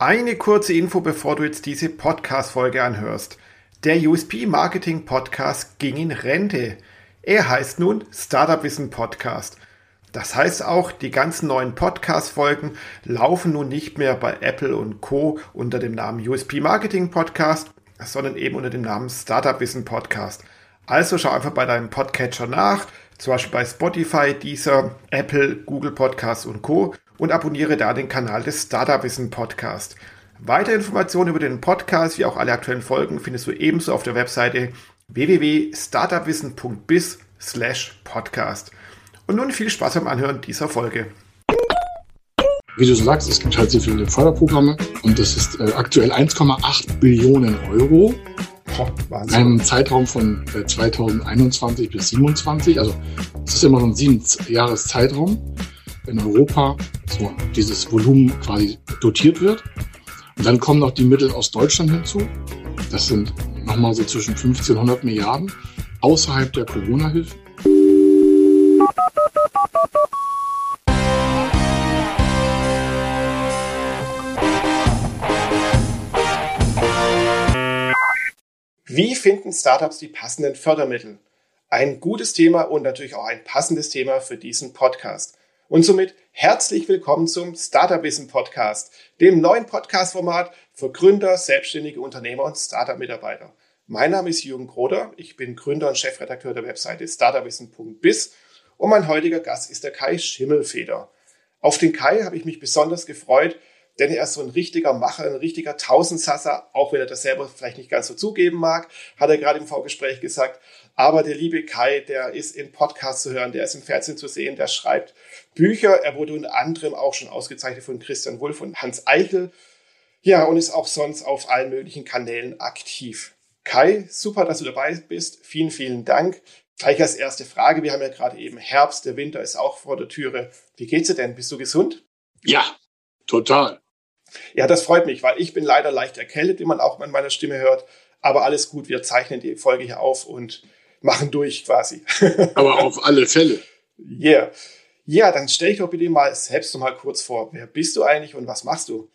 Eine kurze Info, bevor du jetzt diese Podcast-Folge anhörst. Der USP Marketing Podcast ging in Rente. Er heißt nun Startup Wissen Podcast. Das heißt auch, die ganzen neuen Podcast-Folgen laufen nun nicht mehr bei Apple und Co. unter dem Namen USP Marketing Podcast, sondern eben unter dem Namen Startup Wissen Podcast. Also schau einfach bei deinem Podcatcher nach, zum Beispiel bei Spotify, Deezer, Apple, Google Podcasts und Co. und abonniere da den Kanal des Startup Wissen Podcast. Weitere Informationen über den Podcast wie auch alle aktuellen Folgen findest du ebenso auf der Webseite www.startupwissen.biz slash podcast. Und nun viel Spaß beim Anhören dieser Folge. Wie du sagst, es gibt halt sehr viele Förderprogramme und das ist äh, aktuell 1,8 Billionen Euro. in einem Zeitraum von äh, 2021 bis 2027. Also es ist immer so ein sieben Jahres Zeitraum in Europa, so dieses Volumen quasi dotiert wird. Und dann kommen noch die Mittel aus Deutschland hinzu. Das sind nochmal so zwischen 1500 Milliarden außerhalb der Corona-Hilfen. Wie finden Startups die passenden Fördermittel? Ein gutes Thema und natürlich auch ein passendes Thema für diesen Podcast. Und somit herzlich willkommen zum Startup Wissen Podcast, dem neuen Podcast-Format für Gründer, selbstständige Unternehmer und Startup-Mitarbeiter. Mein Name ist Jürgen Kroder, ich bin Gründer und Chefredakteur der Webseite startupwissen.biz und mein heutiger Gast ist der Kai Schimmelfeder. Auf den Kai habe ich mich besonders gefreut, denn er ist so ein richtiger Macher, ein richtiger Tausendsasser, auch wenn er das selber vielleicht nicht ganz so zugeben mag, hat er gerade im Vorgespräch gesagt. Aber der liebe Kai, der ist in Podcasts zu hören, der ist im Fernsehen zu sehen, der schreibt Bücher. Er wurde unter anderem auch schon ausgezeichnet von Christian Wulff und Hans Eichel. Ja, und ist auch sonst auf allen möglichen Kanälen aktiv. Kai, super, dass du dabei bist. Vielen, vielen Dank. Gleich als erste Frage. Wir haben ja gerade eben Herbst, der Winter ist auch vor der Türe. Wie geht's dir denn? Bist du gesund? Ja, total. Ja, das freut mich, weil ich bin leider leicht erkältet, wie man auch an meiner Stimme hört. Aber alles gut, wir zeichnen die Folge hier auf und machen durch quasi. Aber auf alle Fälle. Yeah. Ja, dann stell dich doch bitte mal selbst noch mal kurz vor. Wer bist du eigentlich und was machst du?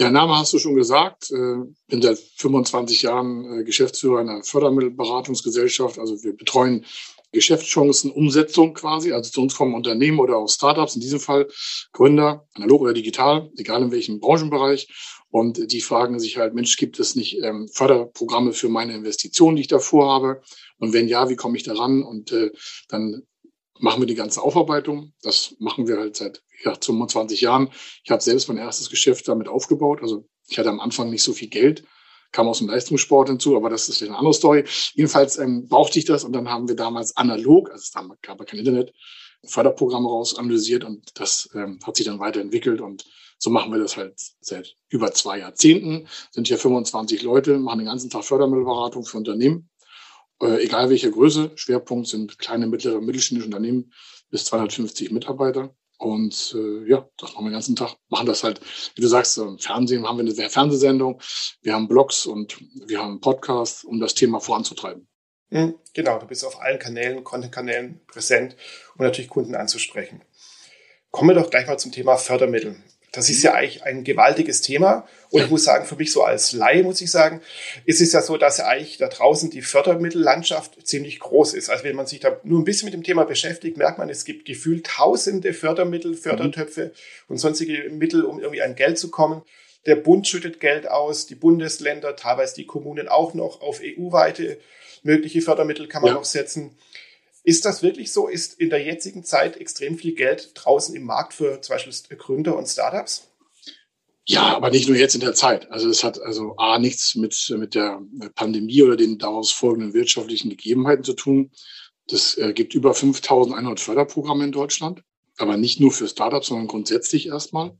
Ja, Name hast du schon gesagt. Äh, bin seit 25 Jahren äh, Geschäftsführer einer Fördermittelberatungsgesellschaft. Also wir betreuen Geschäftschancen, Umsetzung quasi, also zu uns kommen Unternehmen oder auch Startups, in diesem Fall Gründer, analog oder digital, egal in welchem Branchenbereich. Und die fragen sich halt, Mensch, gibt es nicht ähm, Förderprogramme für meine Investitionen, die ich da vorhabe? Und wenn ja, wie komme ich daran? Und äh, dann machen wir die ganze Aufarbeitung. Das machen wir halt seit ja, 25 Jahren. Ich habe selbst mein erstes Geschäft damit aufgebaut. Also ich hatte am Anfang nicht so viel Geld, kam aus dem Leistungssport hinzu, aber das ist eine andere Story. Jedenfalls ähm, brauchte ich das und dann haben wir damals analog, also es gab ja kein Internet, Förderprogramme raus analysiert und das ähm, hat sich dann weiterentwickelt und so machen wir das halt seit über zwei Jahrzehnten. Sind hier 25 Leute, machen den ganzen Tag Fördermittelberatung für Unternehmen, äh, egal welche Größe. Schwerpunkt sind kleine, mittlere, mittelständische Unternehmen bis 250 Mitarbeiter. Und äh, ja, das machen wir den ganzen Tag. Machen das halt, wie du sagst, im Fernsehen haben wir eine Fernsehsendung, wir haben Blogs und wir haben Podcasts, um das Thema voranzutreiben. Mhm, genau, du bist auf allen Kanälen, Content-Kanälen präsent, um natürlich Kunden anzusprechen. Kommen wir doch gleich mal zum Thema Fördermittel. Das ist ja eigentlich ein gewaltiges Thema. Und ich muss sagen, für mich so als Laie muss ich sagen, ist es ja so, dass ja eigentlich da draußen die Fördermittellandschaft ziemlich groß ist. Also wenn man sich da nur ein bisschen mit dem Thema beschäftigt, merkt man, es gibt gefühlt tausende Fördermittel, Fördertöpfe mhm. und sonstige Mittel, um irgendwie an Geld zu kommen. Der Bund schüttet Geld aus, die Bundesländer, teilweise die Kommunen auch noch auf EU-weite mögliche Fördermittel kann man ja. noch setzen. Ist das wirklich so? Ist in der jetzigen Zeit extrem viel Geld draußen im Markt für zum Beispiel Gründer und Startups? Ja, aber nicht nur jetzt in der Zeit. Also es hat also A nichts mit, mit der Pandemie oder den daraus folgenden wirtschaftlichen Gegebenheiten zu tun. Das äh, gibt über 5100 Förderprogramme in Deutschland, aber nicht nur für Startups, sondern grundsätzlich erstmal.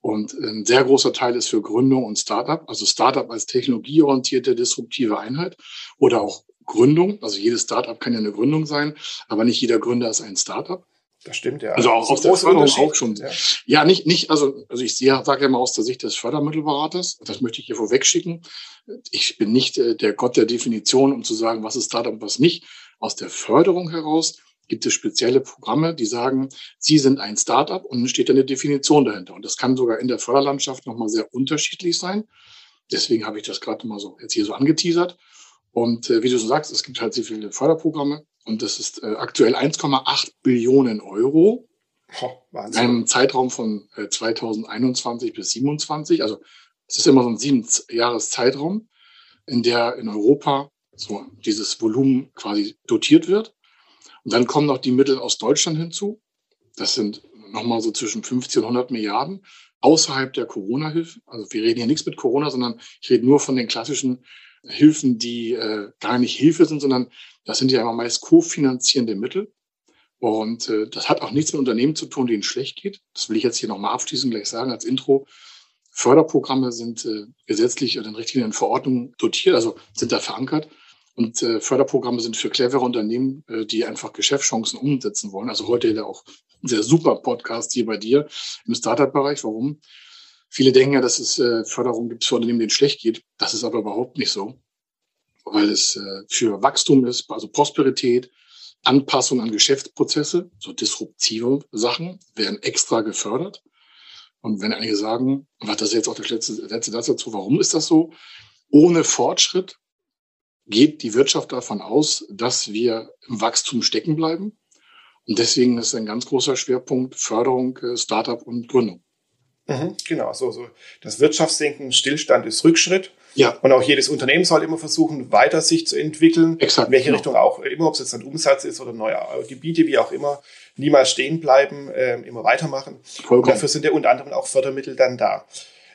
Und ein sehr großer Teil ist für Gründung und Startup, also Startup als technologieorientierte, disruptive Einheit oder auch Gründung. Also jedes Startup kann ja eine Gründung sein, aber nicht jeder Gründer ist ein Startup. Das stimmt, ja. Also auch aus der Förderung auch schon. Ja. ja, nicht, nicht, also, also ich sehe, sage ja mal aus der Sicht des Fördermittelberaters, das möchte ich hier vorweg schicken. Ich bin nicht äh, der Gott der Definition, um zu sagen, was ist Startup und was nicht. Aus der Förderung heraus gibt es spezielle Programme, die sagen, Sie sind ein Startup und dann steht eine Definition dahinter. Und das kann sogar in der Förderlandschaft nochmal sehr unterschiedlich sein. Deswegen habe ich das gerade mal so jetzt hier so angeteasert. Und äh, wie du so sagst, es gibt halt sehr viele Förderprogramme und das ist äh, aktuell 1,8 Billionen Euro. Oh, in einem Zeitraum von äh, 2021 bis 2027. Also es ist immer so ein sieben Jahres Zeitraum, in der in Europa so dieses Volumen quasi dotiert wird. Und dann kommen noch die Mittel aus Deutschland hinzu. Das sind nochmal so zwischen 50 und 100 Milliarden außerhalb der Corona-Hilfe. Also wir reden hier nichts mit Corona, sondern ich rede nur von den klassischen Hilfen, die äh, gar nicht Hilfe sind, sondern das sind ja immer meist kofinanzierende Mittel. Und äh, das hat auch nichts mit Unternehmen zu tun, denen schlecht geht. Das will ich jetzt hier nochmal abschließend gleich sagen als Intro. Förderprogramme sind äh, gesetzlich oder in Richtlinien Verordnungen dotiert, also sind da verankert. Und äh, Förderprogramme sind für clevere Unternehmen, äh, die einfach Geschäftschancen umsetzen wollen. Also heute ja auch ein sehr super Podcast hier bei dir im Startup-Bereich. Warum? Viele denken ja, dass es äh, Förderung gibt für Unternehmen, denen es schlecht geht. Das ist aber überhaupt nicht so, weil es äh, für Wachstum ist, also Prosperität, Anpassung an Geschäftsprozesse, so disruptive Sachen werden extra gefördert. Und wenn einige sagen, was das jetzt auch der letzte, letzte Satz dazu, warum ist das so? Ohne Fortschritt geht die Wirtschaft davon aus, dass wir im Wachstum stecken bleiben. Und deswegen ist ein ganz großer Schwerpunkt Förderung, äh, Startup und Gründung. Mhm, genau, so, so. Das Wirtschaftsdenken, Stillstand ist Rückschritt. Ja. Und auch jedes Unternehmen soll immer versuchen, weiter sich zu entwickeln. Exakt. In welche genau. Richtung auch immer, ob es jetzt ein Umsatz ist oder neue Gebiete, wie auch immer, niemals stehen bleiben, äh, immer weitermachen. Vollkommen. Und dafür sind ja unter anderem auch Fördermittel dann da.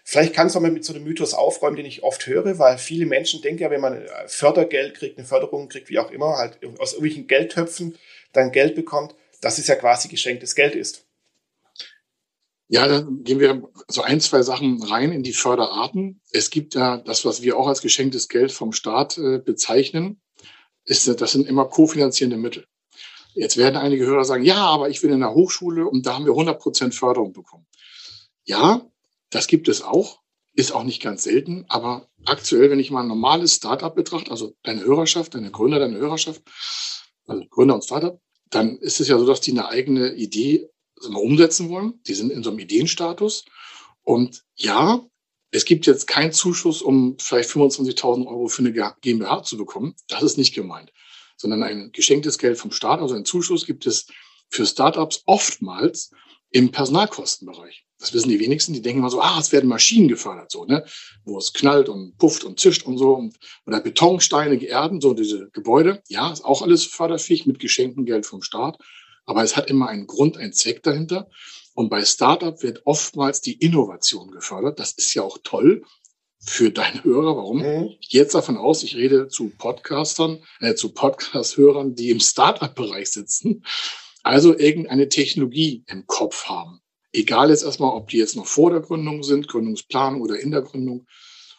Vielleicht kannst du mal mit so einem Mythos aufräumen, den ich oft höre, weil viele Menschen denken ja, wenn man Fördergeld kriegt, eine Förderung kriegt, wie auch immer, halt aus irgendwelchen Geldtöpfen dann Geld bekommt, dass es ja quasi geschenktes Geld ist. Ja, dann gehen wir so ein, zwei Sachen rein in die Förderarten. Es gibt ja das, was wir auch als geschenktes Geld vom Staat äh, bezeichnen, ist, das sind immer kofinanzierende Mittel. Jetzt werden einige Hörer sagen, ja, aber ich bin in der Hochschule und da haben wir 100 Prozent Förderung bekommen. Ja, das gibt es auch, ist auch nicht ganz selten, aber aktuell, wenn ich mal ein normales Startup betrachte, also deine Hörerschaft, deine Gründer, deine Hörerschaft, also Gründer und Startup, dann ist es ja so, dass die eine eigene Idee umsetzen wollen. Die sind in so einem Ideenstatus. Und ja, es gibt jetzt keinen Zuschuss, um vielleicht 25.000 Euro für eine GmbH zu bekommen. Das ist nicht gemeint, sondern ein geschenktes Geld vom Staat, also ein Zuschuss gibt es für Startups oftmals im Personalkostenbereich. Das wissen die wenigsten, die denken immer so, ah, es werden Maschinen gefördert, so, ne, wo es knallt und pufft und zischt und so, und, oder Betonsteine geerden, so diese Gebäude. Ja, ist auch alles förderfähig mit geschenktem Geld vom Staat. Aber es hat immer einen Grund, einen Zweck dahinter. Und bei Startup wird oftmals die Innovation gefördert. Das ist ja auch toll für deine Hörer. Warum? Mhm. Jetzt davon aus, ich rede zu Podcastern, äh, zu Podcast-Hörern, die im Startup-Bereich sitzen, also irgendeine Technologie im Kopf haben. Egal jetzt erstmal, ob die jetzt noch vor der Gründung sind, Gründungsplanung oder in der Gründung.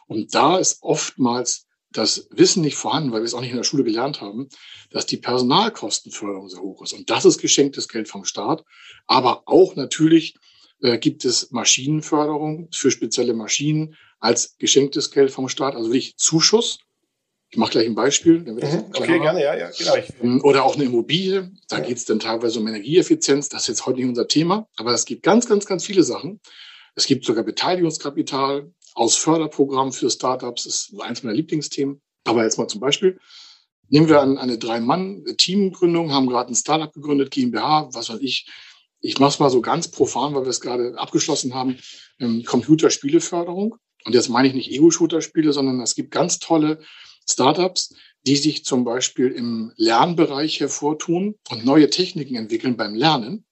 Und da ist oftmals das Wissen nicht vorhanden, weil wir es auch nicht in der Schule gelernt haben, dass die Personalkostenförderung sehr hoch ist. Und das ist geschenktes Geld vom Staat. Aber auch natürlich äh, gibt es Maschinenförderung für spezielle Maschinen als geschenktes Geld vom Staat, also wirklich Zuschuss. Ich mache gleich ein Beispiel. Mhm, okay, gerne, ja, ja, genau. Ähm, oder auch eine Immobilie. Da ja. geht es dann teilweise um Energieeffizienz. Das ist jetzt heute nicht unser Thema, aber es gibt ganz, ganz, ganz viele Sachen. Es gibt sogar Beteiligungskapital aus Förderprogrammen für Startups. Ist eins meiner Lieblingsthemen. Aber jetzt mal zum Beispiel. Nehmen wir an eine Drei-Mann-Teamgründung, haben gerade ein Startup gegründet, GmbH, was weiß ich. Ich mache es mal so ganz profan, weil wir es gerade abgeschlossen haben, ähm, Computerspieleförderung. Und jetzt meine ich nicht Ego-Shooter-Spiele, sondern es gibt ganz tolle Startups, die sich zum Beispiel im Lernbereich hervortun und neue Techniken entwickeln beim Lernen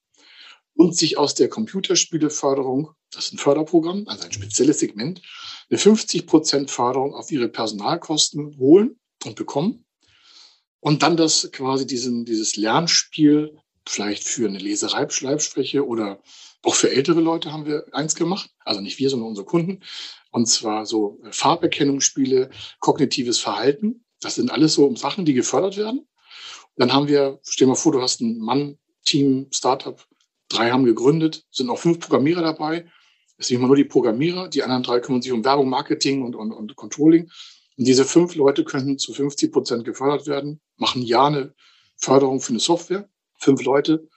und sich aus der Computerspieleförderung, das ist ein Förderprogramm, also ein spezielles Segment, eine 50 Prozent Förderung auf ihre Personalkosten holen und bekommen und dann das quasi diesen, dieses Lernspiel vielleicht für eine Leserei, Schreibspreche oder auch für ältere Leute haben wir eins gemacht, also nicht wir, sondern unsere Kunden. Und zwar so Farberkennungsspiele, kognitives Verhalten. Das sind alles so Sachen, die gefördert werden. Dann haben wir, stell dir mal vor, du hast ein Mann-Team, Startup, Drei haben gegründet, sind auch fünf Programmierer dabei. Es sind immer nur die Programmierer, die anderen drei kümmern sich um Werbung, Marketing und, und, und Controlling. Und diese fünf Leute könnten zu 50 Prozent gefördert werden, machen ja eine Förderung für eine Software. fünf Leute,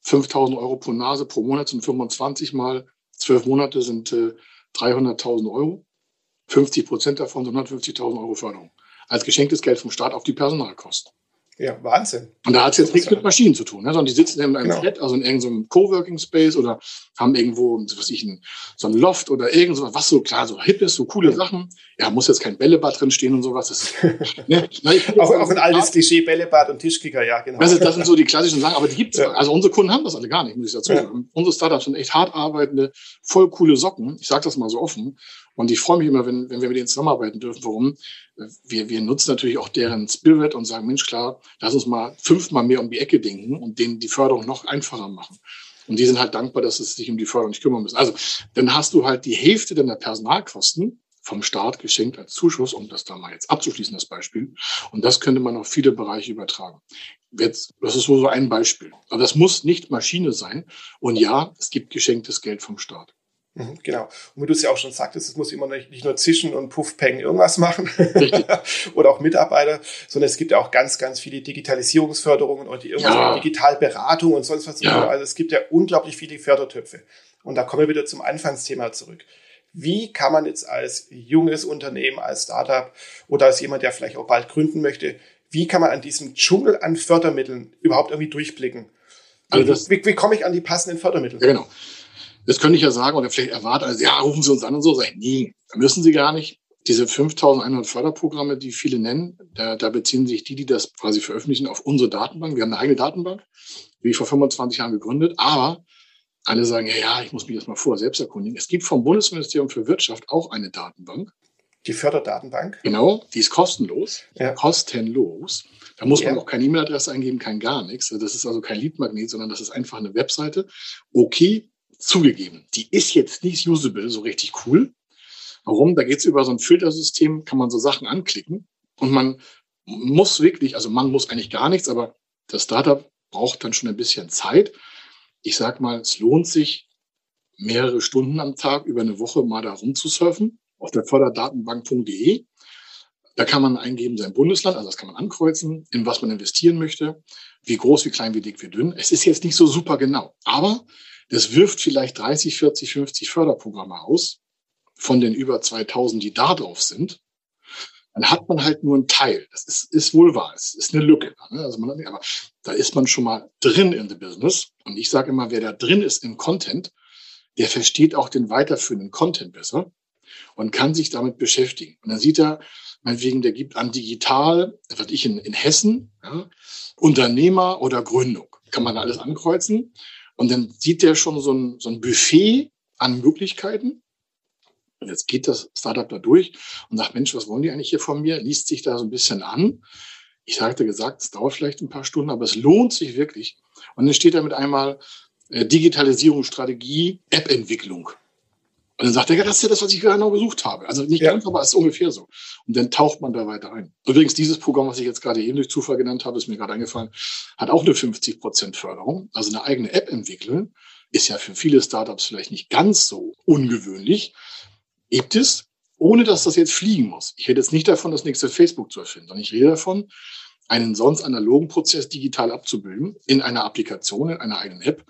5000 Euro pro Nase pro Monat sind 25 mal zwölf Monate sind äh, 300.000 Euro. 50 Prozent davon sind 150.000 Euro Förderung. Als geschenktes Geld vom Staat auf die Personalkosten. Ja, Wahnsinn. Und da hat es jetzt nichts mit Maschinen zu tun, ne? sondern die sitzen in einem genau. Flat, also in irgendeinem Coworking Space oder haben irgendwo, was ich, ein, so ein Loft oder irgend so, was so klar, so hip ist, so coole Sachen. Ja, muss jetzt kein Bällebad drin stehen und sowas. Das ist, ne? Auch, auch ein altes Klischee, Bällebad und Tischkicker, ja, genau. Das, ist, das sind so die klassischen Sachen, aber die gibt's. Ja. Also unsere Kunden haben das alle gar nicht, muss ich dazu sagen. Ja. Unsere Startups sind echt hart arbeitende, voll coole Socken. Ich sage das mal so offen. Und ich freue mich immer, wenn, wenn wir mit denen zusammenarbeiten dürfen. Warum? Wir, wir nutzen natürlich auch deren Spirit und sagen, Mensch, klar, lass uns mal fünfmal mehr um die Ecke denken und denen die Förderung noch einfacher machen. Und die sind halt dankbar, dass sie sich um die Förderung nicht kümmern müssen. Also dann hast du halt die Hälfte deiner Personalkosten vom Staat geschenkt als Zuschuss, um das da mal jetzt abzuschließen, das Beispiel. Und das könnte man auf viele Bereiche übertragen. Jetzt, das ist so ein Beispiel. Aber das muss nicht Maschine sein. Und ja, es gibt geschenktes Geld vom Staat. Mhm, genau. Und wie du es ja auch schon sagtest, es muss immer nicht nur zischen und puffpeng irgendwas machen oder auch Mitarbeiter, sondern es gibt ja auch ganz, ganz viele Digitalisierungsförderungen oder die irgendwas ja. mit Digitalberatung und sonst was. Ja. Also es gibt ja unglaublich viele Fördertöpfe. Und da kommen wir wieder zum Anfangsthema zurück. Wie kann man jetzt als junges Unternehmen, als Startup oder als jemand, der vielleicht auch bald gründen möchte, wie kann man an diesem Dschungel an Fördermitteln überhaupt irgendwie durchblicken? Also das, wie, wie komme ich an die passenden Fördermittel? Ja, genau. Das könnte ich ja sagen oder vielleicht erwarten, also ja, rufen Sie uns an und so. Sag ich, nee, müssen Sie gar nicht. Diese 5100 Förderprogramme, die viele nennen, da, da beziehen sich die, die das quasi veröffentlichen, auf unsere Datenbank. Wir haben eine eigene Datenbank, wie vor 25 Jahren gegründet. Aber alle sagen, ja, ja, ich muss mich jetzt mal vor selbst erkundigen. Es gibt vom Bundesministerium für Wirtschaft auch eine Datenbank. Die Förderdatenbank? Genau, die ist kostenlos. Ja. Kostenlos. Da muss man auch keine E-Mail-Adresse eingeben, kein gar nichts. Das ist also kein Leadmagnet, sondern das ist einfach eine Webseite. Okay, zugegeben, die ist jetzt nicht usable, so richtig cool. Warum? Da geht es über so ein Filtersystem, kann man so Sachen anklicken und man muss wirklich, also man muss eigentlich gar nichts, aber das Startup braucht dann schon ein bisschen Zeit. Ich sag mal, es lohnt sich, mehrere Stunden am Tag über eine Woche mal da rumzusurfen auf der förderdatenbank.de. Da kann man eingeben sein Bundesland, also das kann man ankreuzen, in was man investieren möchte, wie groß, wie klein, wie dick, wie dünn. Es ist jetzt nicht so super genau, aber das wirft vielleicht 30, 40, 50 Förderprogramme aus von den über 2000, die da drauf sind. Dann hat man halt nur einen Teil. Das ist, ist wohl wahr. Es ist eine Lücke. Ne? Also man, aber da ist man schon mal drin in the business. Und ich sage immer, wer da drin ist im Content, der versteht auch den weiterführenden Content besser und kann sich damit beschäftigen. Und dann sieht er, meinetwegen, der gibt an digital, was ich in, in Hessen, ja, Unternehmer oder Gründung. Kann man alles ankreuzen. Und dann sieht der schon so ein, so ein Buffet an Möglichkeiten. Und jetzt geht das Startup da durch und sagt, Mensch, was wollen die eigentlich hier von mir? Liest sich da so ein bisschen an. Ich sagte gesagt, es dauert vielleicht ein paar Stunden, aber es lohnt sich wirklich. Und dann steht da mit einmal äh, Digitalisierungsstrategie, App-Entwicklung. Und dann sagt er, ja, das ist ja das, was ich genau gesucht habe. Also nicht ja. ganz, aber es ist ungefähr so. Und dann taucht man da weiter ein. Übrigens, dieses Programm, was ich jetzt gerade eben durch Zufall genannt habe, ist mir gerade eingefallen, hat auch eine 50 Prozent Förderung. Also eine eigene App entwickeln ist ja für viele Startups vielleicht nicht ganz so ungewöhnlich. Gibt es, ohne dass das jetzt fliegen muss. Ich rede jetzt nicht davon, das nächste Facebook zu erfinden, sondern ich rede davon, einen sonst analogen Prozess digital abzubilden in einer Applikation, in einer eigenen App.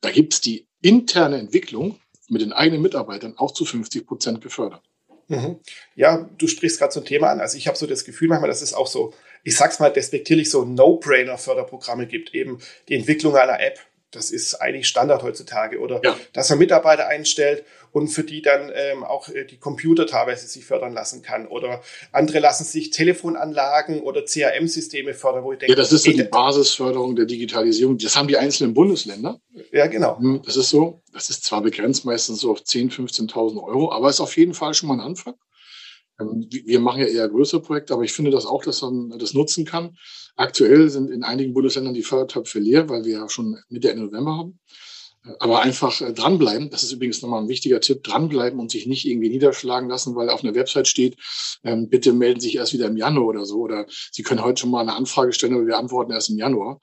Da gibt es die interne Entwicklung mit den eigenen Mitarbeitern auch zu 50 Prozent gefördert. Mhm. Ja, du sprichst gerade so ein Thema an. Also ich habe so das Gefühl manchmal, dass es auch so, ich sag's mal despektierlich, so No-Brainer-Förderprogramme gibt. Eben die Entwicklung einer App, das ist eigentlich Standard heutzutage. Oder ja. dass man Mitarbeiter einstellt und für die dann ähm, auch äh, die Computer teilweise sich fördern lassen kann. Oder andere lassen sich Telefonanlagen oder CRM-Systeme fördern, wo ich denke, ja, das ist so die Basisförderung der Digitalisierung. Das haben die einzelnen Bundesländer. Ja, genau. Hm, das ist so. Das ist zwar begrenzt meistens so auf 10.000, 15.000 Euro, aber ist auf jeden Fall schon mal ein Anfang. Ähm, wir machen ja eher größere Projekte, aber ich finde das auch, dass man das nutzen kann. Aktuell sind in einigen Bundesländern die Fördertöpfe leer, weil wir ja schon Mitte Ende November haben. Aber einfach äh, dranbleiben, das ist übrigens nochmal ein wichtiger Tipp, dranbleiben und sich nicht irgendwie niederschlagen lassen, weil auf einer Website steht, ähm, bitte melden Sie sich erst wieder im Januar oder so. Oder Sie können heute schon mal eine Anfrage stellen, aber wir antworten erst im Januar.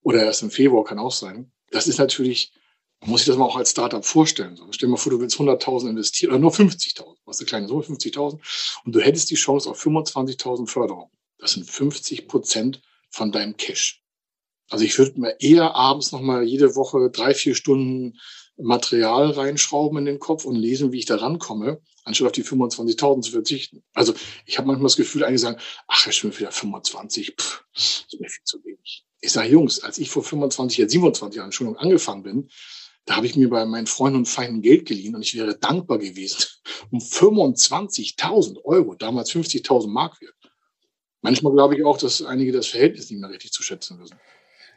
Oder erst im Februar kann auch sein. Das ist natürlich, man muss sich das mal auch als Startup vorstellen. So, stell dir mal vor, du willst 100.000 investieren oder nur 50.000. Was eine kleine Summe, 50.000. Und du hättest die Chance auf 25.000 Förderung. Das sind 50 Prozent von deinem Cash. Also ich würde mir eher abends nochmal jede Woche drei, vier Stunden Material reinschrauben in den Kopf und lesen, wie ich da rankomme, anstatt auf die 25.000 zu verzichten. Also ich habe manchmal das Gefühl, einige sagen, ach, ich bin wieder 25, pff, ist mir viel zu wenig. Ich sage, Jungs, als ich vor 25, jetzt 27 Jahren Schulung angefangen bin, da habe ich mir bei meinen Freunden und Feinden Geld geliehen und ich wäre dankbar gewesen um 25.000 Euro, damals 50.000 Mark wert. Manchmal glaube ich auch, dass einige das Verhältnis nicht mehr richtig zu schätzen wissen.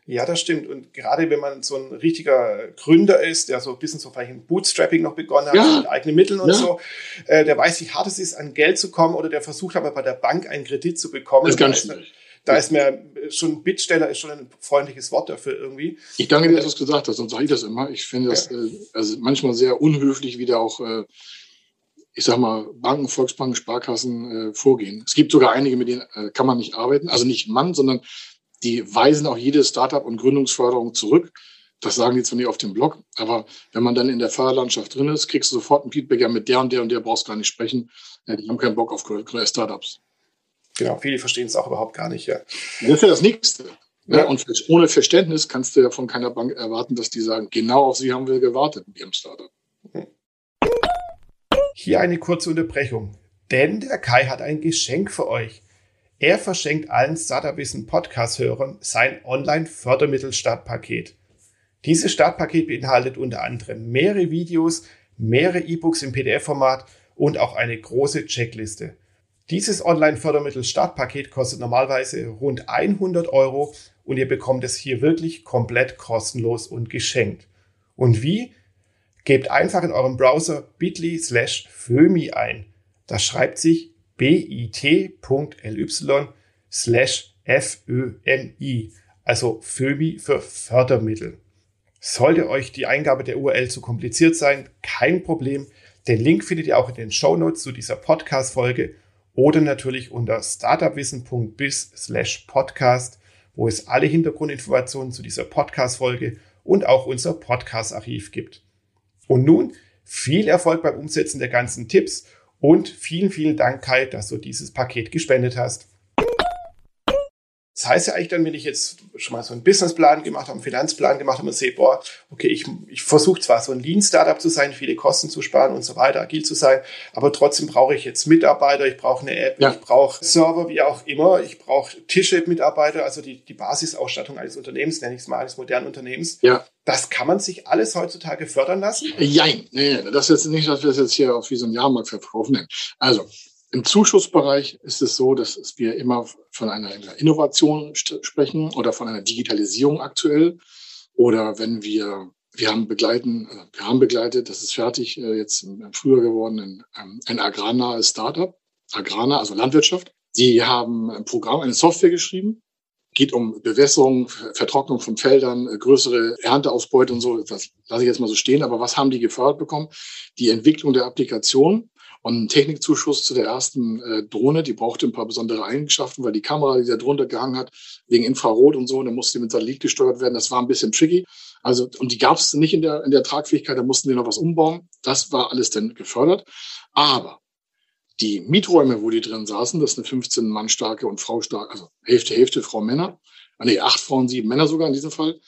Ja, das stimmt. Und gerade wenn man so ein richtiger Gründer ist, der so ein bisschen so vielleicht ein Bootstrapping noch begonnen hat, ja. mit eigenen Mitteln und ja. so, äh, der weiß, wie hart es ist, an Geld zu kommen oder der versucht aber bei der Bank einen Kredit zu bekommen. Das ist ganz schwierig. Da ist mir schon Bittsteller ist schon ein freundliches Wort dafür irgendwie. Ich danke dir, dass du es gesagt hast, sonst sage ich das immer. Ich finde das ja. äh, also manchmal sehr unhöflich, wie da auch, äh, ich sag mal, Banken, Volksbanken, Sparkassen äh, vorgehen. Es gibt sogar einige, mit denen äh, kann man nicht arbeiten. Also nicht Mann, sondern die weisen auch jede Startup- und Gründungsförderung zurück. Das sagen die zwar nicht auf dem Blog, aber wenn man dann in der Förderlandschaft drin ist, kriegst du sofort ein Feedback, ja, mit der und der und der brauchst du gar nicht sprechen. Ja, die haben keinen Bock auf größere Startups. Genau, viele verstehen es auch überhaupt gar nicht, ja. Das ist ja das Nächste. Ja. Und ohne Verständnis kannst du ja von keiner Bank erwarten, dass die sagen, genau auf sie haben wir gewartet mit ihrem Startup. Hier eine kurze Unterbrechung, denn der Kai hat ein Geschenk für euch. Er verschenkt allen Startup-Wissen Podcast-Hörern sein Online-Fördermittel-Startpaket. Dieses Startpaket beinhaltet unter anderem mehrere Videos, mehrere E-Books im PDF-Format und auch eine große Checkliste. Dieses Online-Fördermittel-Startpaket kostet normalerweise rund 100 Euro und ihr bekommt es hier wirklich komplett kostenlos und geschenkt. Und wie? Gebt einfach in eurem Browser bit.ly slash fömi ein. Das schreibt sich bit.ly slash FÖMI, also FÖMI für Fördermittel. Sollte euch die Eingabe der URL zu kompliziert sein, kein Problem. Den Link findet ihr auch in den Show Notes zu dieser Podcast-Folge oder natürlich unter startupwissen.biz slash podcast, wo es alle Hintergrundinformationen zu dieser Podcast-Folge und auch unser Podcast-Archiv gibt. Und nun viel Erfolg beim Umsetzen der ganzen Tipps und vielen, vielen Dank, Kai, dass du dieses Paket gespendet hast. Das heißt ja eigentlich dann, wenn ich jetzt schon mal so einen Businessplan gemacht habe, einen Finanzplan gemacht habe und sehe, boah, okay, ich, ich versuche zwar so ein Lean-Startup zu sein, viele Kosten zu sparen und so weiter, agil zu sein, aber trotzdem brauche ich jetzt Mitarbeiter, ich brauche eine App, ja. ich brauche Server, wie auch immer, ich brauche Tische-Mitarbeiter, also die, die Basisausstattung eines Unternehmens, nenne ich es mal, eines modernen Unternehmens. Ja. Das kann man sich alles heutzutage fördern lassen? Jein, nee, nee, das ist jetzt nicht, dass wir das jetzt hier auf wie so ein Jahrmarkt verkaufen. Also, im Zuschussbereich ist es so, dass wir immer von einer Innovation sprechen oder von einer Digitalisierung aktuell. Oder wenn wir, wir haben begleiten, wir haben begleitet, das ist fertig, äh, jetzt im Frühjahr geworden, ein, ähm, ein agrarnahes Startup, agrarnah, also Landwirtschaft. Die haben ein Programm, eine Software geschrieben, geht um Bewässerung, Vertrocknung von Feldern, äh, größere Ernteausbeute und so. Das lasse ich jetzt mal so stehen. Aber was haben die gefördert bekommen? Die Entwicklung der Applikation und einen Technikzuschuss zu der ersten äh, Drohne, die brauchte ein paar besondere Eigenschaften, weil die Kamera, die da drunter gehangen hat, wegen Infrarot und so, und dann musste die mit Satellit gesteuert werden. Das war ein bisschen tricky. Also, und die gab es nicht in der, in der Tragfähigkeit, da mussten die noch was umbauen. Das war alles dann gefördert. Aber die Mieträume, wo die drin saßen, das ist eine 15 Mann starke und Frau starke, also Hälfte, Hälfte Frau Männer. Ah, nee, acht Frauen, sieben Männer sogar in diesem Fall.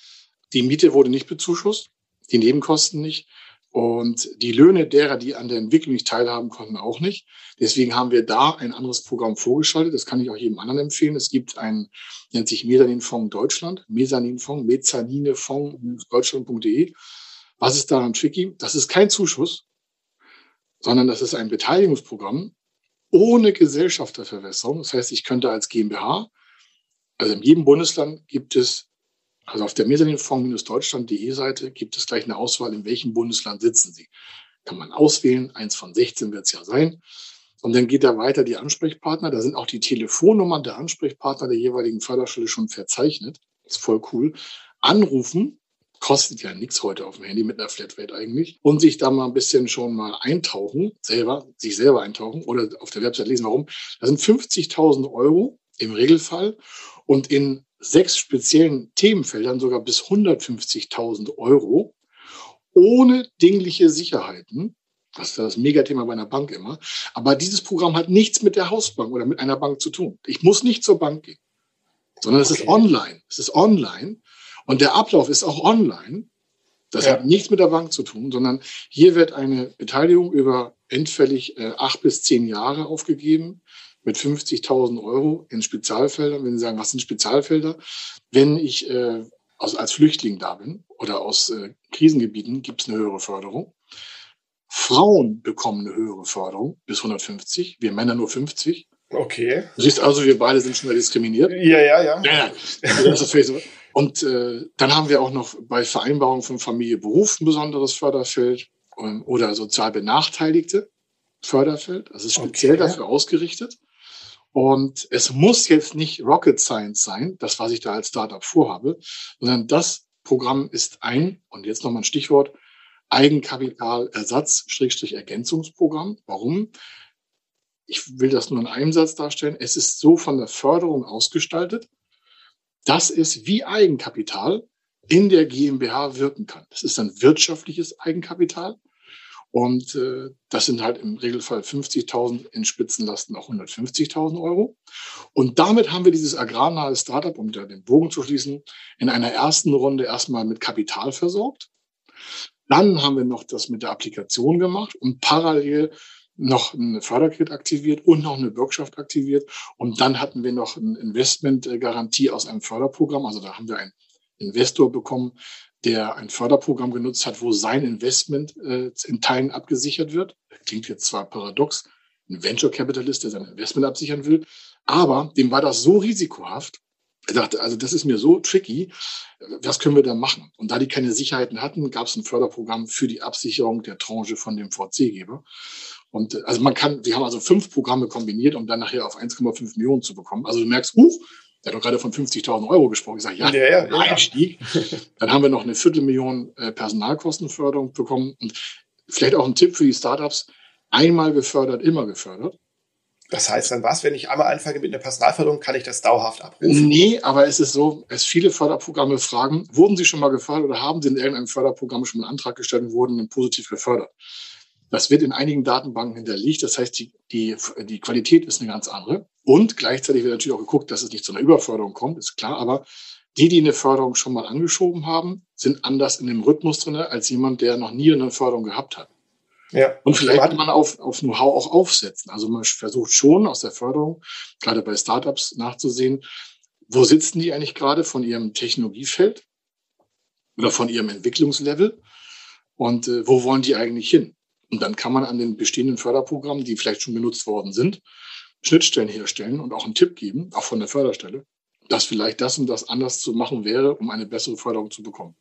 Die Miete wurde nicht bezuschusst, die Nebenkosten nicht. Und die Löhne derer, die an der Entwicklung nicht teilhaben konnten, auch nicht. Deswegen haben wir da ein anderes Programm vorgeschaltet. Das kann ich auch jedem anderen empfehlen. Es gibt ein, nennt sich Mesaninfonds Deutschland, Mesaninfonds, Mezzaninfonds, deutschland.de. Was ist daran tricky? Das ist kein Zuschuss, sondern das ist ein Beteiligungsprogramm ohne Gesellschafterverwässerung. Das heißt, ich könnte als GmbH, also in jedem Bundesland gibt es also auf der Mezzaninfonds-deutschland.de Seite gibt es gleich eine Auswahl, in welchem Bundesland sitzen Sie. Kann man auswählen, eins von 16 wird es ja sein. Und dann geht da weiter die Ansprechpartner. Da sind auch die Telefonnummern der Ansprechpartner der jeweiligen Förderstelle schon verzeichnet. Ist voll cool. Anrufen kostet ja nichts heute auf dem Handy mit einer Flatrate eigentlich. Und sich da mal ein bisschen schon mal eintauchen, selber, sich selber eintauchen oder auf der Website lesen, warum. Da sind 50.000 Euro im Regelfall. Und in sechs speziellen Themenfeldern sogar bis 150.000 Euro ohne dingliche Sicherheiten. Das ist das Megathema bei einer Bank immer. Aber dieses Programm hat nichts mit der Hausbank oder mit einer Bank zu tun. Ich muss nicht zur Bank gehen, sondern es okay. ist online. Es ist online Und der Ablauf ist auch online. Das ja. hat nichts mit der Bank zu tun, sondern hier wird eine Beteiligung über endfällig äh, acht bis zehn Jahre aufgegeben mit 50.000 Euro in Spezialfeldern. Wenn Sie sagen, was sind Spezialfelder? Wenn ich äh, aus, als Flüchtling da bin oder aus äh, Krisengebieten, gibt es eine höhere Förderung. Frauen bekommen eine höhere Förderung bis 150, wir Männer nur 50. Okay. Du siehst also, wir beide sind schon mal diskriminiert. Ja, ja, ja. ja, ja. Und äh, dann haben wir auch noch bei Vereinbarung von Familie Beruf ein besonderes Förderfeld ähm, oder sozial Benachteiligte Förderfeld. Das ist speziell okay. dafür ausgerichtet. Und es muss jetzt nicht Rocket Science sein, das, was ich da als Startup vorhabe, sondern das Programm ist ein, und jetzt nochmal ein Stichwort, Eigenkapitalersatz-Ergänzungsprogramm. Warum? Ich will das nur in einem Satz darstellen. Es ist so von der Förderung ausgestaltet, dass es wie Eigenkapital in der GmbH wirken kann. Das ist ein wirtschaftliches Eigenkapital. Und äh, das sind halt im Regelfall 50.000, in Spitzenlasten auch 150.000 Euro. Und damit haben wir dieses agrarnahe Startup, um da den Bogen zu schließen, in einer ersten Runde erstmal mit Kapital versorgt. Dann haben wir noch das mit der Applikation gemacht und parallel noch eine Förderkredit aktiviert und noch eine Bürgschaft aktiviert. Und dann hatten wir noch eine Investmentgarantie aus einem Förderprogramm. Also da haben wir einen Investor bekommen, der ein Förderprogramm genutzt hat, wo sein Investment äh, in Teilen abgesichert wird. Klingt jetzt zwar paradox, ein Venture Capitalist, der sein Investment absichern will, aber dem war das so risikohaft, er dachte, also das ist mir so tricky, was können wir da machen? Und da die keine Sicherheiten hatten, gab es ein Förderprogramm für die Absicherung der Tranche von dem VC-Geber. Und äh, also man kann, wir haben also fünf Programme kombiniert, um dann nachher auf 1,5 Millionen zu bekommen. Also du merkst, uh, der hat doch gerade von 50.000 Euro gesprochen. Ich sage, ja, ja, ja, Einstieg. Dann haben wir noch eine Viertelmillion äh, Personalkostenförderung bekommen. Und vielleicht auch ein Tipp für die Startups. Einmal gefördert, immer gefördert. Das heißt dann was, wenn ich einmal anfange mit einer Personalförderung, kann ich das dauerhaft abrufen? Nee, aber es ist so, es viele Förderprogramme fragen, wurden Sie schon mal gefördert oder haben Sie in irgendeinem Förderprogramm schon einen Antrag gestellt und wurden positiv gefördert? Das wird in einigen Datenbanken hinterlegt. Das heißt, die, die, die Qualität ist eine ganz andere. Und gleichzeitig wird natürlich auch geguckt, dass es nicht zu einer Überförderung kommt, ist klar. Aber die, die eine Förderung schon mal angeschoben haben, sind anders in dem Rhythmus drin als jemand, der noch nie eine Förderung gehabt hat. Ja. Und vielleicht kann man auf, auf Know-how auch aufsetzen. Also man versucht schon aus der Förderung, gerade bei Startups, nachzusehen, wo sitzen die eigentlich gerade von ihrem Technologiefeld oder von ihrem Entwicklungslevel und äh, wo wollen die eigentlich hin? Und dann kann man an den bestehenden Förderprogrammen, die vielleicht schon genutzt worden sind, Schnittstellen herstellen und auch einen Tipp geben, auch von der Förderstelle, dass vielleicht das und das anders zu machen wäre, um eine bessere Förderung zu bekommen.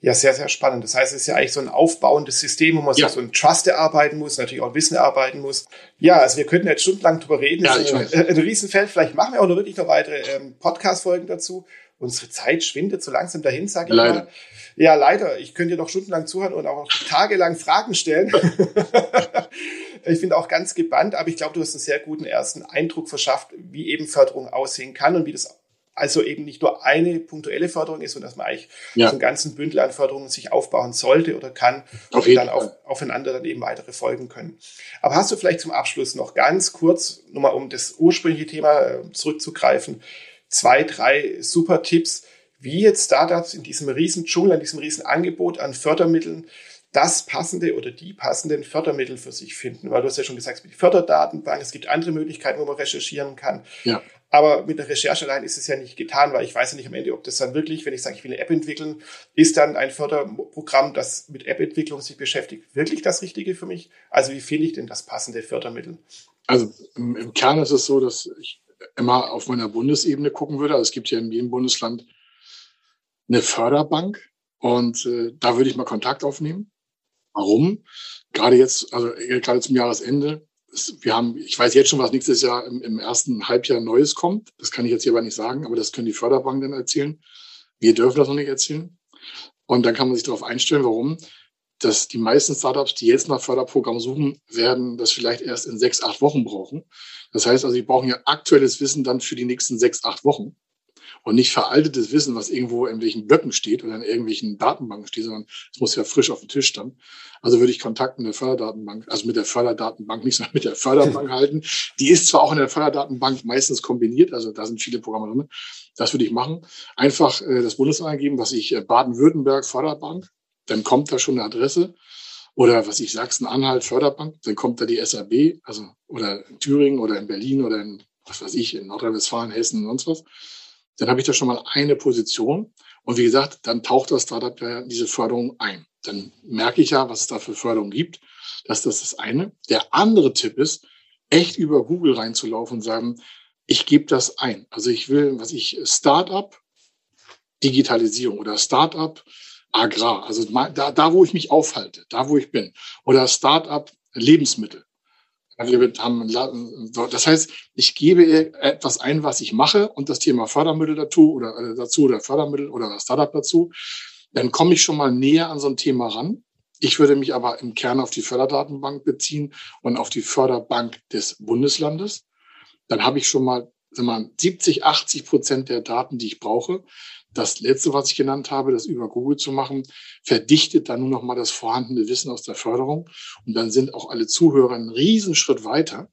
Ja, sehr, sehr spannend. Das heißt, es ist ja eigentlich so ein aufbauendes System, wo man ja. so ein Trust erarbeiten muss, natürlich auch Wissen erarbeiten muss. Ja, also wir könnten jetzt stundenlang drüber reden. Ja, das ist ein, ein Riesenfeld. Vielleicht machen wir auch noch wirklich noch weitere ähm, Podcast-Folgen dazu. Unsere Zeit schwindet so langsam dahin, sage ich leider. mal. Ja, leider. Ich könnte dir noch stundenlang zuhören und auch tagelang Fragen stellen. ich bin auch ganz gebannt, aber ich glaube, du hast einen sehr guten ersten Eindruck verschafft, wie eben Förderung aussehen kann und wie das also eben nicht nur eine punktuelle Förderung ist, sondern dass man eigentlich ja. so einen ganzen Bündel an Förderungen sich aufbauen sollte oder kann auf und dann auf, aufeinander dann eben weitere folgen können. Aber hast du vielleicht zum Abschluss noch ganz kurz, nur mal um das ursprüngliche Thema äh, zurückzugreifen, zwei, drei super Tipps, wie jetzt Startups in diesem riesen Dschungel, in diesem riesen Angebot an Fördermitteln das passende oder die passenden Fördermittel für sich finden. Weil du hast ja schon gesagt, es gibt die Förderdatenbank, es gibt andere Möglichkeiten, wo man recherchieren kann. Ja. Aber mit der Recherche allein ist es ja nicht getan, weil ich weiß ja nicht am Ende, ob das dann wirklich, wenn ich sage, ich will eine App entwickeln, ist dann ein Förderprogramm, das mit App-Entwicklung sich beschäftigt, wirklich das Richtige für mich? Also wie finde ich denn das passende Fördermittel? Also im, Kern ist es so, dass ich immer auf meiner Bundesebene gucken würde. Also es gibt ja in jedem Bundesland eine Förderbank und äh, da würde ich mal Kontakt aufnehmen. Warum? Gerade jetzt, also gerade zum Jahresende, wir haben, ich weiß jetzt schon, was nächstes Jahr im, im, ersten Halbjahr Neues kommt. Das kann ich jetzt hier aber nicht sagen, aber das können die Förderbanken dann erzählen. Wir dürfen das noch nicht erzählen. Und dann kann man sich darauf einstellen, warum. Dass die meisten Startups, die jetzt nach Förderprogramm suchen, werden das vielleicht erst in sechs, acht Wochen brauchen. Das heißt also, sie brauchen ja aktuelles Wissen dann für die nächsten sechs, acht Wochen. Und nicht veraltetes Wissen, was irgendwo in welchen Blöcken steht oder in irgendwelchen Datenbanken steht, sondern es muss ja frisch auf dem Tisch stehen. Also würde ich Kontakt mit der Förderdatenbank, also mit der Förderdatenbank, nicht sondern mit der Förderbank halten. Die ist zwar auch in der Förderdatenbank meistens kombiniert, also da sind viele Programme drin. Das würde ich machen. Einfach äh, das Bundesland eingeben, was ich äh, Baden-Württemberg Förderbank, dann kommt da schon eine Adresse. Oder was ich Sachsen-Anhalt Förderbank, dann kommt da die SAB, also oder in Thüringen oder in Berlin oder in was weiß ich, in Nordrhein-Westfalen, Hessen und sonst was. Dann habe ich da schon mal eine Position. Und wie gesagt, dann taucht das Startup ja diese Förderung ein. Dann merke ich ja, was es da für Förderung gibt. Das, das ist das eine. Der andere Tipp ist, echt über Google reinzulaufen und sagen, ich gebe das ein. Also ich will, was ich, Startup, Digitalisierung oder Startup, Agrar. Also da, da, wo ich mich aufhalte, da, wo ich bin. Oder Startup, Lebensmittel. Wir haben, das heißt, ich gebe etwas ein, was ich mache und das Thema Fördermittel dazu oder äh, dazu oder Fördermittel oder Startup dazu. Dann komme ich schon mal näher an so ein Thema ran. Ich würde mich aber im Kern auf die Förderdatenbank beziehen und auf die Förderbank des Bundeslandes. Dann habe ich schon mal, mal 70, 80 Prozent der Daten, die ich brauche. Das letzte, was ich genannt habe, das über Google zu machen, verdichtet dann nur noch mal das vorhandene Wissen aus der Förderung. Und dann sind auch alle Zuhörer einen Riesenschritt weiter,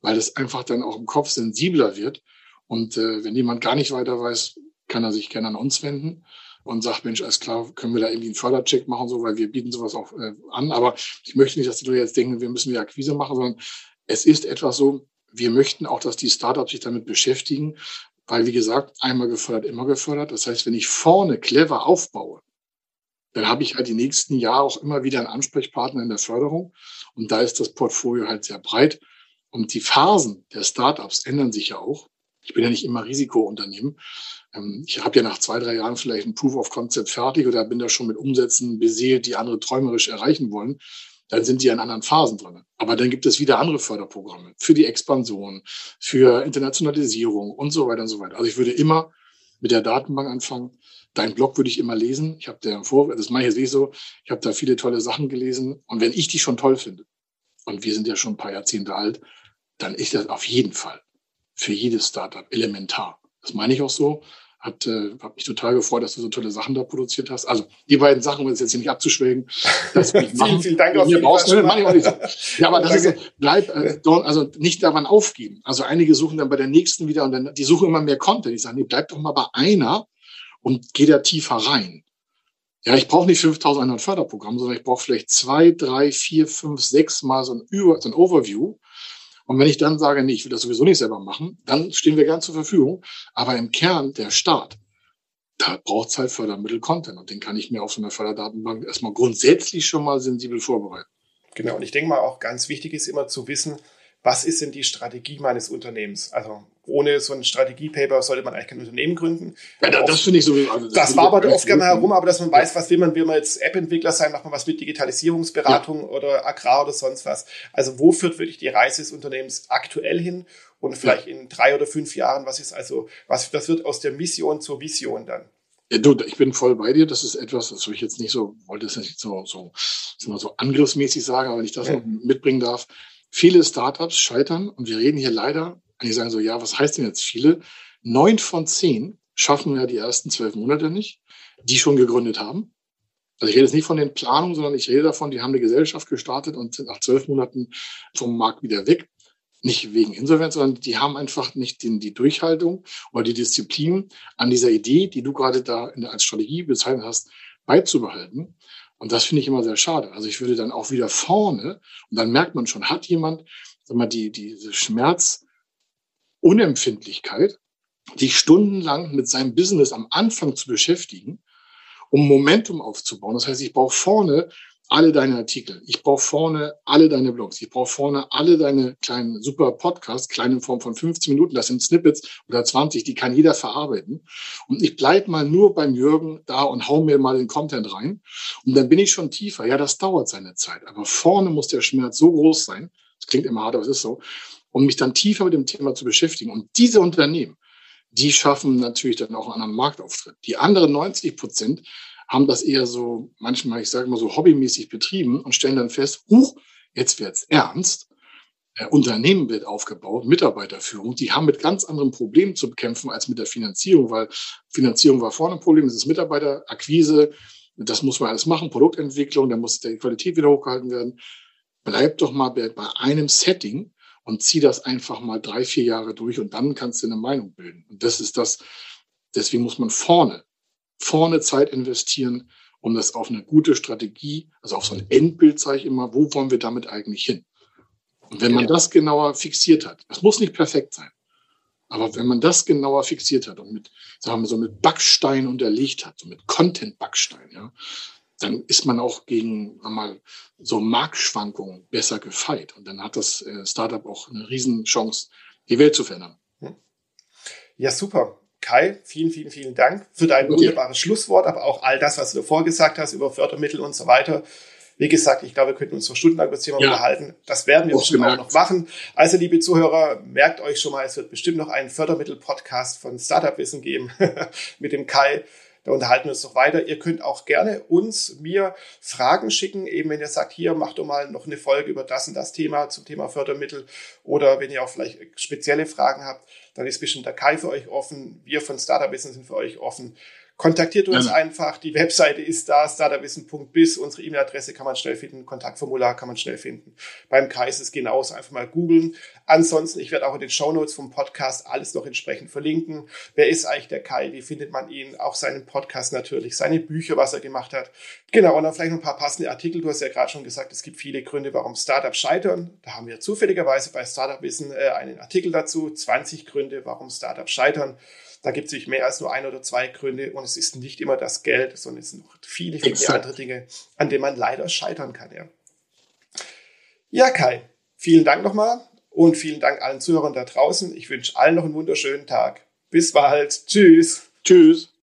weil es einfach dann auch im Kopf sensibler wird. Und äh, wenn jemand gar nicht weiter weiß, kann er sich gerne an uns wenden und sagt, Mensch, alles klar, können wir da irgendwie einen Fördercheck machen, so, weil wir bieten sowas auch äh, an. Aber ich möchte nicht, dass die Leute jetzt denken, wir müssen wieder Akquise machen, sondern es ist etwas so, wir möchten auch, dass die Startups sich damit beschäftigen, weil, wie gesagt, einmal gefördert, immer gefördert. Das heißt, wenn ich vorne clever aufbaue, dann habe ich halt die nächsten Jahre auch immer wieder einen Ansprechpartner in der Förderung. Und da ist das Portfolio halt sehr breit. Und die Phasen der Startups ändern sich ja auch. Ich bin ja nicht immer Risikounternehmen. Ähm, ich habe ja nach zwei, drei Jahren vielleicht ein Proof of Concept fertig oder bin da schon mit Umsätzen beseelt, die andere träumerisch erreichen wollen dann sind die in anderen Phasen drin. Aber dann gibt es wieder andere Förderprogramme für die Expansion, für Internationalisierung und so weiter und so weiter. Also ich würde immer mit der Datenbank anfangen. Dein Blog würde ich immer lesen. Ich habe der vor, das mache ich jetzt nicht so. Ich habe da viele tolle Sachen gelesen. Und wenn ich die schon toll finde, und wir sind ja schon ein paar Jahrzehnte alt, dann ist das auf jeden Fall für jedes Startup elementar. Das meine ich auch so. Hat, äh, hat mich total gefreut, dass du so tolle Sachen da produziert hast. Also die beiden Sachen, um es jetzt hier nicht abzuschwägen. vielen, vielen Dank auf jeden Fall. Ja, aber das ist so, bleib, äh, also nicht daran aufgeben. Also einige suchen dann bei der nächsten wieder und dann, die suchen immer mehr Content. Ich sage, nee, bleib doch mal bei einer und geh da tiefer rein. Ja, ich brauche nicht 5100 Förderprogramme, sondern ich brauche vielleicht zwei, drei, vier, fünf, sechs Mal so ein, Über, so ein Overview und wenn ich dann sage, nee, ich will das sowieso nicht selber machen, dann stehen wir gern zur Verfügung. Aber im Kern der Staat, da braucht es halt Fördermittel-Content. Und den kann ich mir auf so einer Förderdatenbank erstmal grundsätzlich schon mal sensibel vorbereiten. Genau. Und ich denke mal auch ganz wichtig ist immer zu wissen, was ist denn die Strategie meines Unternehmens? Also ohne so ein Strategiepaper sollte man eigentlich kein Unternehmen gründen. Ja, das, das finde ich so. Also das, das war aber oft gerne herum, aber dass man weiß, was will man, will man jetzt App-Entwickler sein, macht man was mit Digitalisierungsberatung ja. oder Agrar oder sonst was. Also wo führt wirklich die Reise des Unternehmens aktuell hin und vielleicht in drei oder fünf Jahren, was ist also, was, was wird aus der Mission zur Vision dann? Ja, du, ich bin voll bei dir. Das ist etwas, das will ich jetzt nicht so, wollte es nicht so, so, so angriffsmäßig sagen, aber wenn ich das ja. noch mitbringen darf Viele Startups scheitern und wir reden hier leider, wenn ich sagen so, ja, was heißt denn jetzt viele? Neun von zehn schaffen ja die ersten zwölf Monate nicht, die schon gegründet haben. Also ich rede jetzt nicht von den Planungen, sondern ich rede davon, die haben eine Gesellschaft gestartet und sind nach zwölf Monaten vom Markt wieder weg. Nicht wegen Insolvenz, sondern die haben einfach nicht den, die Durchhaltung oder die Disziplin an dieser Idee, die du gerade da in, als Strategie bezeichnet hast, beizubehalten. Und das finde ich immer sehr schade. Also ich würde dann auch wieder vorne, und dann merkt man schon, hat jemand, sag mal, die, diese Schmerzunempfindlichkeit, sich stundenlang mit seinem Business am Anfang zu beschäftigen, um Momentum aufzubauen. Das heißt, ich brauche vorne alle deine Artikel. Ich brauche vorne alle deine Blogs. Ich brauche vorne alle deine kleinen super Podcasts, kleine in Form von 15 Minuten. Das sind Snippets oder 20, die kann jeder verarbeiten. Und ich bleib mal nur beim Jürgen da und hau mir mal den Content rein. Und dann bin ich schon tiefer. Ja, das dauert seine Zeit. Aber vorne muss der Schmerz so groß sein. Das klingt immer hart, aber es ist so. Um mich dann tiefer mit dem Thema zu beschäftigen. Und diese Unternehmen, die schaffen natürlich dann auch einen anderen Marktauftritt. Die anderen 90 Prozent haben das eher so manchmal, ich sage mal so hobbymäßig betrieben und stellen dann fest, huch, jetzt wird's ernst. äh, Unternehmen wird aufgebaut, Mitarbeiterführung, die haben mit ganz anderen Problemen zu bekämpfen als mit der Finanzierung, weil Finanzierung war vorne ein Problem, es ist Mitarbeiterakquise, das muss man alles machen, Produktentwicklung, da muss die Qualität wieder hochgehalten werden. Bleib doch mal bei einem Setting und zieh das einfach mal drei, vier Jahre durch und dann kannst du eine Meinung bilden. Und das ist das, deswegen muss man vorne, vorne Zeit investieren, um das auf eine gute Strategie, also auf so ein Endbild, sage ich immer, wo wollen wir damit eigentlich hin? Und wenn man das genauer fixiert hat, das muss nicht perfekt sein, aber wenn man das genauer fixiert hat und mit, sagen wir so mit Backstein unterlegt hat, so mit Content-Backstein, ja, dann ist man auch gegen mal so Marktschwankungen besser gefeit. Und dann hat das äh, Startup auch eine Riesenchance, die Welt zu verändern. Hm. Ja, super. Kai, vielen, vielen, vielen Dank für dein wunderbares Schlusswort, aber auch all das, was du davor gesagt hast über Fördermittel und so weiter. Wie gesagt, ich glaube, wir könnten uns noch stundenlang über das Thema ja. unterhalten. Das werden wir bestimmt auch noch machen. Also, liebe Zuhörer, merkt euch schon mal, es wird bestimmt noch einen Fördermittel-Podcast von Startup Wissen geben mit dem Kai. Da unterhalten wir uns noch weiter. Ihr könnt auch gerne uns, mir Fragen schicken, eben wenn ihr sagt, hier macht doch mal noch eine Folge über das und das Thema zum Thema Fördermittel oder wenn ihr auch vielleicht spezielle Fragen habt, dann ist bestimmt der Kai für euch offen. Wir von Startup Business sind für euch offen. Kontaktiert uns ja. einfach. Die Webseite ist da, starterwissen.biz. Unsere E-Mail-Adresse kann man schnell finden. Kontaktformular kann man schnell finden. Beim Kai ist es genauso. Einfach mal googeln. Ansonsten, ich werde auch in den Show Notes vom Podcast alles noch entsprechend verlinken. Wer ist eigentlich der Kai? Wie findet man ihn? Auch seinen Podcast natürlich, seine Bücher, was er gemacht hat. Genau. Und dann vielleicht noch ein paar passende Artikel. Du hast ja gerade schon gesagt, es gibt viele Gründe, warum Startups scheitern. Da haben wir zufälligerweise bei Startup Wissen äh, einen Artikel dazu. 20 Gründe, warum Startups scheitern. Da gibt es sich mehr als nur ein oder zwei Gründe und es ist nicht immer das Geld, sondern es sind noch viele, viele Exakt. andere Dinge, an denen man leider scheitern kann. Ja. ja, Kai, vielen Dank nochmal und vielen Dank allen Zuhörern da draußen. Ich wünsche allen noch einen wunderschönen Tag. Bis bald. Tschüss. Tschüss.